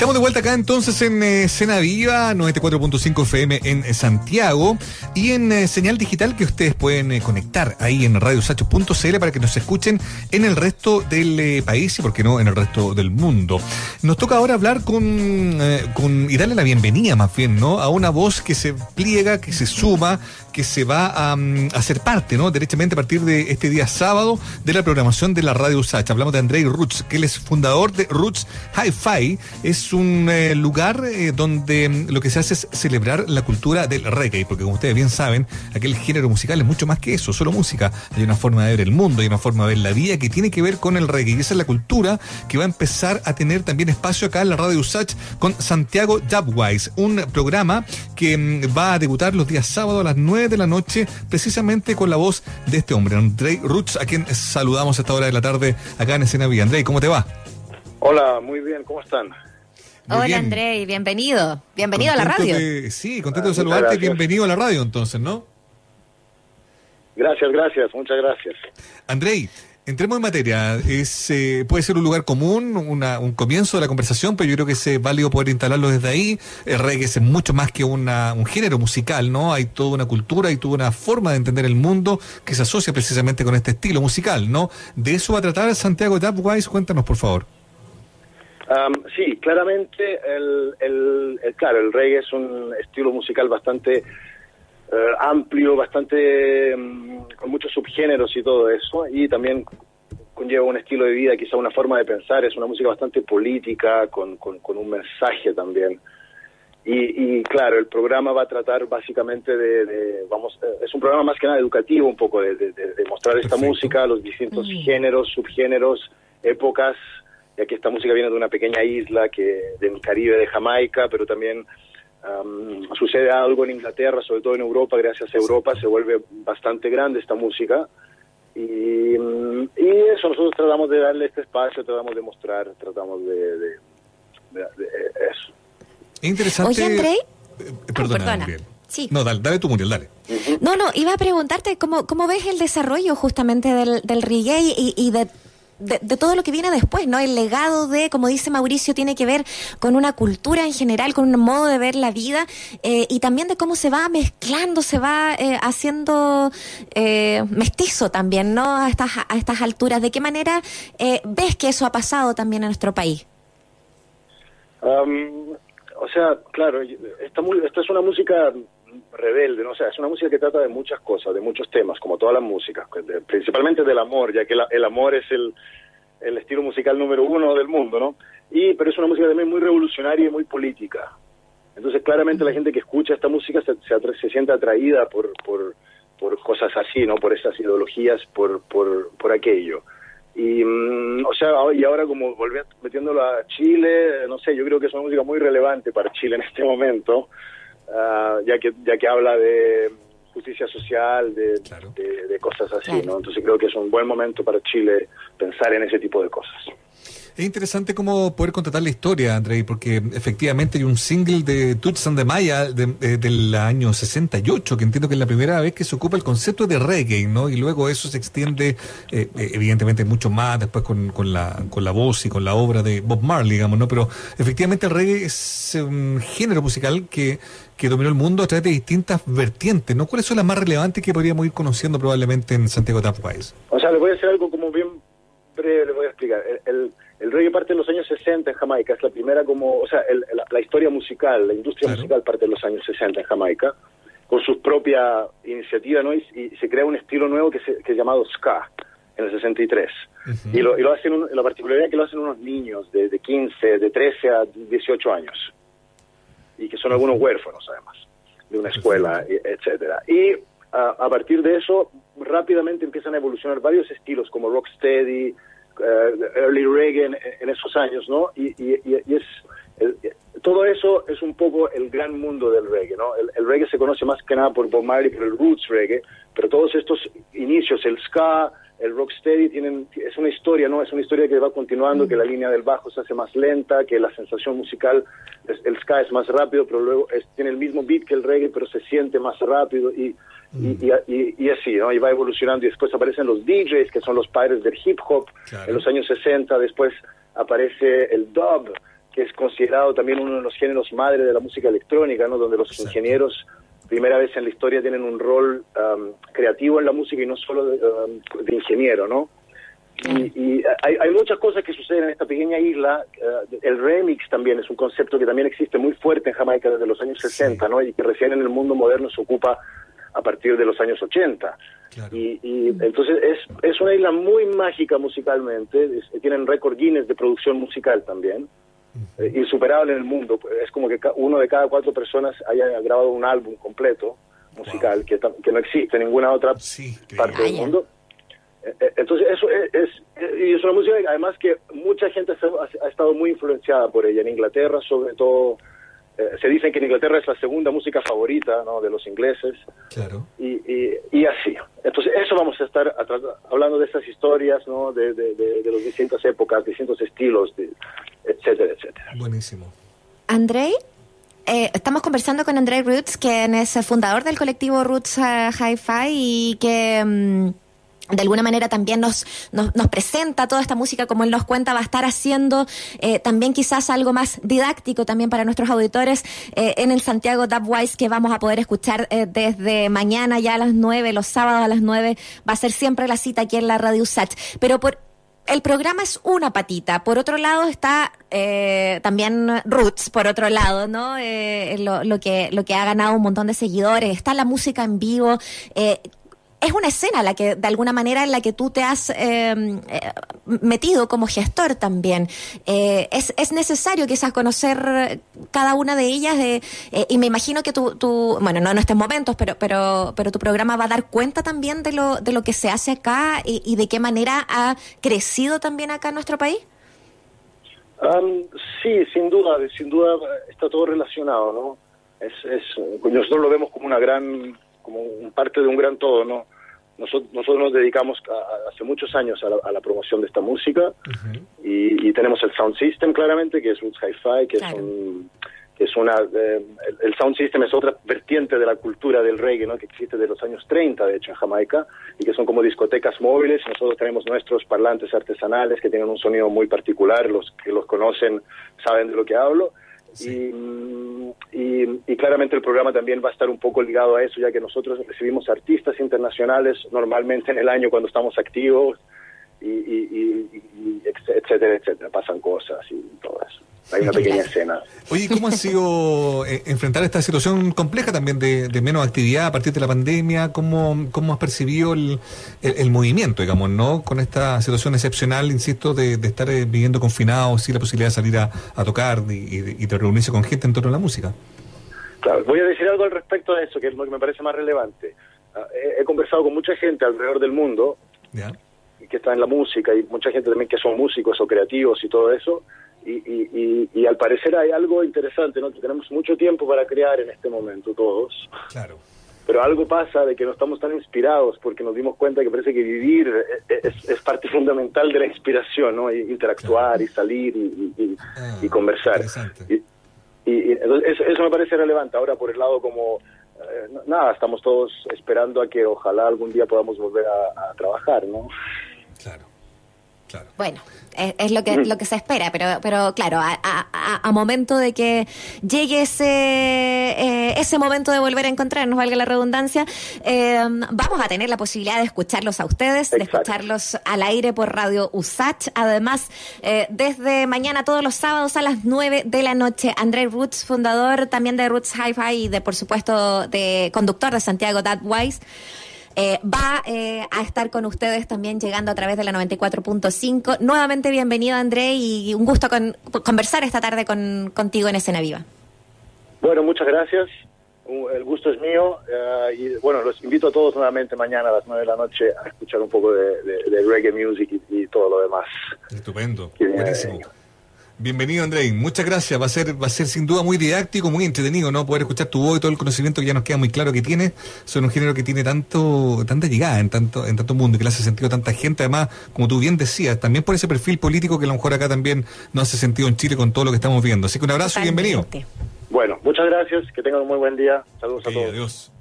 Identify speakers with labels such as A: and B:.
A: Estamos de vuelta acá entonces en eh, Cena Viva, 94.5 FM en Santiago y en eh, señal digital que ustedes pueden eh, conectar ahí en radiosacho.cl para que nos escuchen en el resto del país y, por qué no, en el resto del mundo. Nos toca ahora hablar con, y darle la bienvenida más bien, ¿no? A una voz que se pliega, que se suma, que se va a, mm, hacer parte, ¿no? Derechamente a partir de este día sábado de la programación de la Radio Sacha. Hablamos de Andrei Roots, que él es fundador de Roots Hi-Fi. Es es un eh, lugar eh, donde mm, lo que se hace es celebrar la cultura del reggae, porque como ustedes bien saben, aquel género musical es mucho más que eso, solo música. Hay una forma de ver el mundo, hay una forma de ver la vida que tiene que ver con el reggae. Y esa es la cultura que va a empezar a tener también espacio acá en la radio Usach con Santiago Dubwise, un programa que mm, va a debutar los días sábados a las 9 de la noche, precisamente con la voz de este hombre, Andrei Roots, a quien saludamos a esta hora de la tarde acá en Escena Vía. Andrei, ¿cómo te va?
B: Hola, muy bien, ¿cómo están?
C: Hola André, bienvenido. Bienvenido a la radio.
A: sí, contento de saludarte. Bienvenido a la radio entonces, ¿no?
B: Gracias, gracias, muchas gracias.
A: Andrei, entremos en materia. Es, eh, puede ser un lugar común, un comienzo de la conversación, pero yo creo que es válido poder instalarlo desde ahí. El reggae es mucho más que una, un género musical, ¿no? Hay toda una cultura y toda una forma de entender el mundo que se asocia precisamente con este estilo musical, ¿no? De eso va a tratar Santiago Dapwise. Cuéntanos, por favor
B: sí, claramente, el, el, claro, el reggae es un estilo musical bastante eh, amplio, bastante mm, con muchos subgéneros y todo eso, y también conlleva un estilo de vida, quizá una forma de pensar, es una música bastante política, con, con, un mensaje también. Y, claro, el programa va a tratar básicamente de, vamos, eh, es un programa más que nada educativo, un poco de, de, mostrar esta música, los distintos géneros, subgéneros, épocas, ya que esta música viene de una pequeña isla que del Caribe de Jamaica, pero también sucede algo en Inglaterra, sobre todo en Europa, gracias a Europa se vuelve bastante grande esta música. Y, eso, nosotros tratamos de darle este espacio, tratamos de mostrar, tratamos de, de, eso.
A: Interesante.
C: Oye, André.
A: Eh, perdona, Sí. No, dale, dale tú, Muriel, dale.
C: No, no, iba a preguntarte cómo, cómo ves el desarrollo justamente del, del reggae y, y de de, todo lo que viene después, ¿no? El legado de, como dice Mauricio, tiene que ver con una cultura en general, con un modo de ver la vida eh, y también de cómo se va mezclando, se va eh, haciendo eh, mestizo también, ¿no? A estas, a estas alturas. ¿De qué manera ves que eso ha pasado también en nuestro país?
B: o sea, claro, esta, esta es una música rebelde, ¿no? O sea, es una música que trata de muchas cosas, de muchos temas, como toda la música, principalmente del amor, ya que el amor es el, el estilo musical número uno del mundo, ¿no? Y, pero es una música también muy revolucionaria y muy política. Entonces, claramente la gente que escucha esta música se, se, siente atraída por, por, por, cosas así, ¿no? Por esas ideologías, por, por, por aquello. Y, mm, o sea, y ahora como volviendo, metiéndolo a Chile, no sé, yo creo que es una música muy relevante para Chile en este momento, Ah, ya que ya que habla de justicia social, de, de, cosas así, ¿no? Entonces creo que es un buen momento para Chile pensar en ese tipo de cosas.
A: Es interesante cómo poder contratar la historia, Andrei, porque efectivamente hay un single de Tuts and the Maya del año 68, que entiendo que es la primera vez que se ocupa el concepto de reggae, ¿no? Y luego eso se extiende, eh, eh, evidentemente, mucho más después con, la, con la voz y con la obra de Bob Marley, digamos, ¿no? Pero efectivamente el reggae es un género musical que, que dominó el mundo a través de distintas vertientes, ¿no? ¿Cuáles son las más relevantes que podríamos ir conociendo probablemente en Santiago Tapwise?
B: O sea, le voy a decir algo como bien breve, le voy a explicar. el el reggae parte en los años 60 en Jamaica, es la primera como, o sea, la, historia musical, la industria musical parte en los años 60 en Jamaica, con su propia iniciativa, ¿no? Y, se crea un estilo nuevo que, se, que es llamado ska, en el 63. y, lo, y lo hacen, la particularidad es que lo hacen unos niños de, de 15, de 13 a 18 años, y que son algunos huérfanos además, de una escuela, etcétera. Y a, partir de eso, rápidamente empiezan a evolucionar varios estilos como rocksteady, uh, early reggae en, esos años, ¿no? Y, es todo eso es un poco el gran mundo del reggae, ¿no? El, reggae se conoce más que nada por Bob Marley, por el roots reggae, pero todos estos inicios, el ska, el rocksteady tienen es una historia, ¿no? Es una historia que va continuando, que la línea del bajo se hace más lenta, que la sensación musical, el ska es más rápido, pero luego tiene el mismo beat que el reggae, pero se siente más rápido y y, y, así, ¿no? Y va evolucionando y después aparecen los DJs, que son los padres del hip hop en los años 60, después aparece el dub, que es considerado también uno de los géneros madre de la música electrónica, ¿no? donde los ingenieros primera vez en la historia tienen un rol um, creativo en la música y no solo de, um, ingeniero, ¿no? Y, hay, muchas cosas que suceden en esta pequeña isla. Uh, el remix también es un concepto que también existe muy fuerte en Jamaica desde los años 60, ¿no? Y que recién en el mundo moderno se ocupa a partir de los años 80. Y, entonces es, es una isla muy mágica musicalmente. tienen récord Guinness de producción musical también. Eh, insuperable en el mundo. Es como que uno de cada cuatro personas haya grabado un álbum completo musical que, que no existe en ninguna otra parte del mundo. Eh, eh, entonces eso es, y es una música además que mucha gente ha, estado muy influenciada por ella en Inglaterra sobre todo eh, se dice que en Inglaterra es la segunda música favorita ¿no? de los ingleses.
A: Claro.
B: Y, y, así. Entonces, eso vamos a estar hablando de estas historias, ¿no? De, de, de, las distintas épocas, distintos estilos, etcétera, etcétera.
A: Buenísimo.
C: Andrei, eh, estamos conversando con Andrei Roots, quien es fundador del colectivo Roots uh, Hi-Fi y que... Mm, de alguna manera también nos, nos, presenta toda esta música, como él nos cuenta, va a estar haciendo eh, también quizás algo más didáctico también para nuestros auditores eh, en el Santiago Dubwise que vamos a poder escuchar eh, desde mañana ya a las nueve, los sábados a las nueve, va a ser siempre la cita aquí en la Radio Sach. Pero por el programa es una patita. Por otro lado está también Roots, por otro lado, ¿no? lo, lo, que, lo que ha ganado un montón de seguidores. Está la música en vivo es una escena la que de alguna manera en la que tú te has em, eh, metido como gestor también. Eh, es, es necesario quizás conocer cada una de ellas eh, y me imagino que tú, tú, bueno, no en estos momentos, pero, pero, pero tu programa va a dar cuenta también de lo, de lo que se hace acá y, de qué manera ha crecido también acá en nuestro país.
B: sí, sin duda, sin duda está todo relacionado, ¿no? Es, es, nosotros lo vemos como una gran como parte de un gran todo, ¿no? Nosotros, nosotros nos dedicamos hace muchos años a la, promoción de esta música y, tenemos el sound system claramente, que es un hi-fi, que es un que es una eh, el, sound system es otra vertiente de la cultura del reggae, ¿no? que existe de los años 30 de hecho en Jamaica y que son como discotecas móviles. Nosotros tenemos nuestros parlantes artesanales que tienen un sonido muy particular, los que los conocen saben de lo que hablo y, y, claramente el programa también va a estar un poco ligado a eso, ya que nosotros recibimos artistas internacionales normalmente en el año cuando estamos activos, y, y, etcétera, etcétera. Pasan cosas y todo eso. Hay una pequeña escena.
A: Oye, ¿cómo ha sido eh, enfrentar esta situación compleja también de, menos actividad a partir de la pandemia? ¿Cómo, cómo has percibido el, el, movimiento, digamos, no? Con esta situación excepcional, insisto, de, estar eh, viviendo confinados, sin la posibilidad de salir a, tocar y, de reunirse con gente en torno a la música.
B: Claro, voy a decir algo al respecto de eso, que es lo que me parece más relevante. Ah, he, conversado con mucha gente alrededor del mundo que está en la música y mucha gente también que son músicos o creativos y todo eso y, y, al parecer hay algo interesante, ¿no? Que tenemos mucho tiempo para crear en este momento todos.
A: Claro.
B: Pero algo pasa de que no estamos tan inspirados porque nos dimos cuenta que parece que vivir es, parte fundamental de la inspiración, ¿no? interactuar y salir y, ah, conversar. Y, eso, eso, me parece relevante. Ahora por el lado como eh, nada, estamos todos esperando a que ojalá algún día podamos volver a, a trabajar, ¿no?
A: Claro.
C: Bueno, es, lo que lo que se espera, pero pero claro, a, momento de que llegue ese eh, ese momento de volver a encontrarnos, valga la redundancia, eh, vamos a tener la posibilidad de escucharlos a ustedes, de escucharlos al aire por Radio USACH. Además, eh, desde mañana todos los sábados a las 9 de la noche, André Roots, fundador también de Roots Hi-Fi y de por supuesto de conductor de Santiago That Wise eh, va eh, a estar con ustedes también llegando a través de la 94.5. Nuevamente bienvenido André y un gusto con, conversar esta tarde con, contigo en Escena Viva.
B: Bueno, muchas gracias. El gusto es mío eh, y bueno, los invito a todos nuevamente mañana a las 9 de la noche a escuchar un poco de, reggae music y, todo lo demás.
A: Estupendo, buenísimo. Bienvenido, Andrei. Muchas gracias. Va a ser, va a ser sin duda muy didáctico, muy entretenido, ¿no? Poder escuchar tu voz y todo el conocimiento que ya nos queda muy claro que tiene. Son un género que tiene tanto, tanta llegada en tanto, en tanto mundo y que le hace sentido a tanta gente. Además, como tú bien decías, también por ese perfil político que a lo mejor acá también no hace sentido en Chile con todo lo que estamos viendo. Así que un abrazo y bienvenido.
B: Bueno, muchas gracias. Que tengan un muy buen día. Saludos a todos.
A: Adiós.